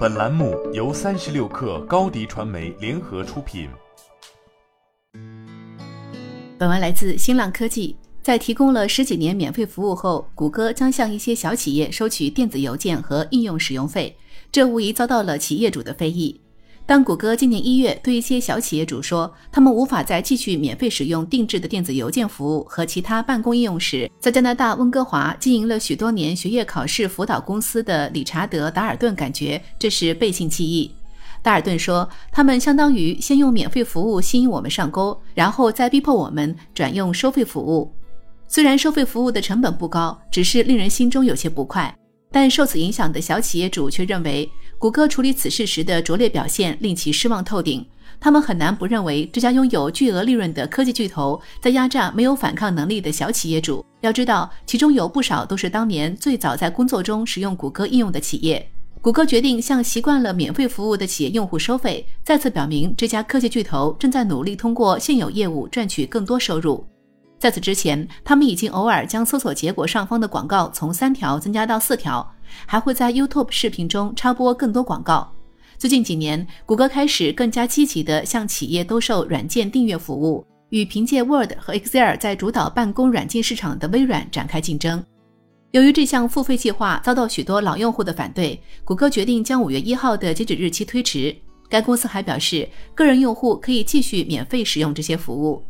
本栏目由三十六氪高低传媒联合出品。本文来自新浪科技。在提供了十几年免费服务后，谷歌将向一些小企业收取电子邮件和应用使用费，这无疑遭到了企业主的非议。当谷歌今年一月对一些小企业主说他们无法再继续免费使用定制的电子邮件服务和其他办公应用时，在加拿大温哥华经营了许多年学业考试辅导公司的理查德·达尔顿感觉这是背信弃义。达尔顿说，他们相当于先用免费服务吸引我们上钩，然后再逼迫我们转用收费服务。虽然收费服务的成本不高，只是令人心中有些不快，但受此影响的小企业主却认为。谷歌处理此事时的拙劣表现令其失望透顶。他们很难不认为这家拥有巨额利润的科技巨头在压榨没有反抗能力的小企业主。要知道，其中有不少都是当年最早在工作中使用谷歌应用的企业。谷歌决定向习惯了免费服务的企业用户收费，再次表明这家科技巨头正在努力通过现有业务赚取更多收入。在此之前，他们已经偶尔将搜索结果上方的广告从三条增加到四条，还会在 YouTube 视频中插播更多广告。最近几年，谷歌开始更加积极地向企业兜售软件订阅服务，与凭借 Word 和 Excel 在主导办公软件市场的微软展开竞争。由于这项付费计划遭到许多老用户的反对，谷歌决定将五月一号的截止日期推迟。该公司还表示，个人用户可以继续免费使用这些服务。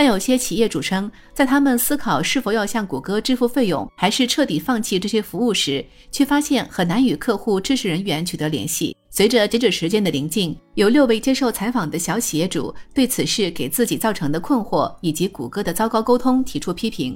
但有些企业主称，在他们思考是否要向谷歌支付费用，还是彻底放弃这些服务时，却发现很难与客户支持人员取得联系。随着截止时间的临近，有六位接受采访的小企业主对此事给自己造成的困惑以及谷歌的糟糕沟通提出批评。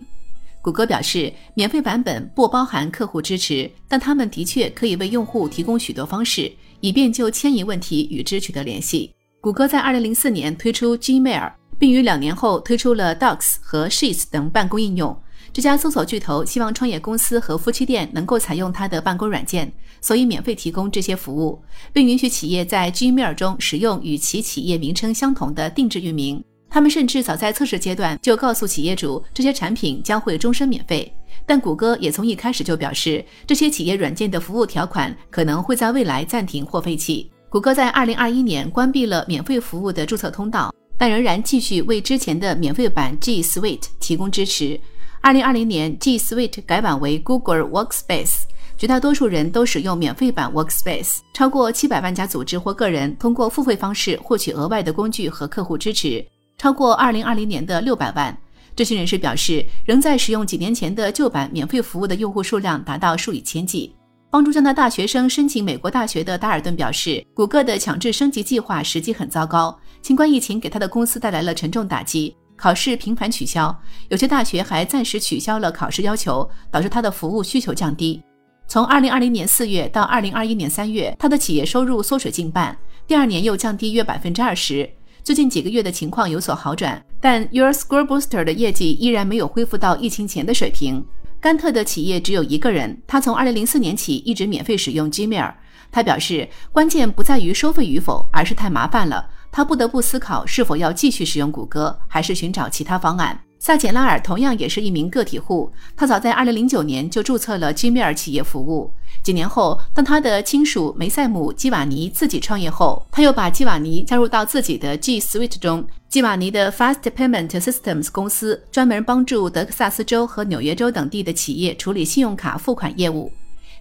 谷歌表示，免费版本不包含客户支持，但他们的确可以为用户提供许多方式，以便就迁移问题与之取得联系。谷歌在二零零四年推出 Gmail。并于两年后推出了 Docs 和 Sheets 等办公应用。这家搜索巨头希望创业公司和夫妻店能够采用它的办公软件，所以免费提供这些服务，并允许企业在 Gmail 中使用与其企业名称相同的定制域名。他们甚至早在测试阶段就告诉企业主，这些产品将会终身免费。但谷歌也从一开始就表示，这些企业软件的服务条款可能会在未来暂停或废弃。谷歌在2021年关闭了免费服务的注册通道。但仍然继续为之前的免费版 G Suite 提供支持。二零二零年，G Suite 改版为 Google Workspace，绝大多数人都使用免费版 Workspace。超过七百万家组织或个人通过付费方式获取额外的工具和客户支持，超过二零二零年的六百万。这群人士表示，仍在使用几年前的旧版免费服务的用户数量达到数以千计。帮助加拿大学生申请美国大学的达尔顿表示，谷歌的强制升级计划实际很糟糕。新冠疫情给他的公司带来了沉重打击，考试频繁取消，有些大学还暂时取消了考试要求，导致他的服务需求降低。从2020年4月到2021年3月，他的企业收入缩水近半，第二年又降低约百分之二十。最近几个月的情况有所好转，但 Your Score Booster 的业绩依然没有恢复到疫情前的水平。甘特的企业只有一个人，他从2004年起一直免费使用 Gmail。他表示，关键不在于收费与否，而是太麻烦了。他不得不思考是否要继续使用谷歌，还是寻找其他方案。萨简拉尔同样也是一名个体户，他早在2009年就注册了 Gmail 企业服务。几年后，当他的亲属梅塞姆·基瓦尼自己创业后，他又把基瓦尼加入到自己的 G Suite 中。基瓦尼的 Fast Payment Systems 公司专门帮助德克萨斯州和纽约州等地的企业处理信用卡付款业务。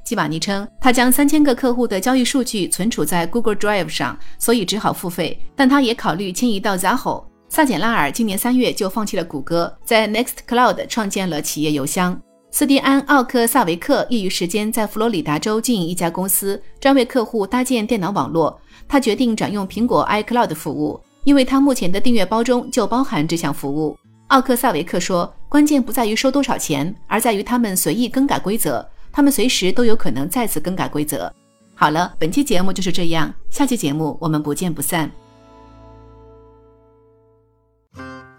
基瓦尼称，他将三千个客户的交易数据存储在 Google Drive 上，所以只好付费。但他也考虑迁移到 Zaho。萨简拉尔今年三月就放弃了谷歌，在 Nextcloud 创建了企业邮箱。斯蒂安·奥克萨维克业余时间在佛罗里达州经营一家公司，专为客户搭建电脑网络。他决定转用苹果 iCloud 服务。因为他目前的订阅包中就包含这项服务，奥克萨维克说：“关键不在于收多少钱，而在于他们随意更改规则。他们随时都有可能再次更改规则。”好了，本期节目就是这样，下期节目我们不见不散。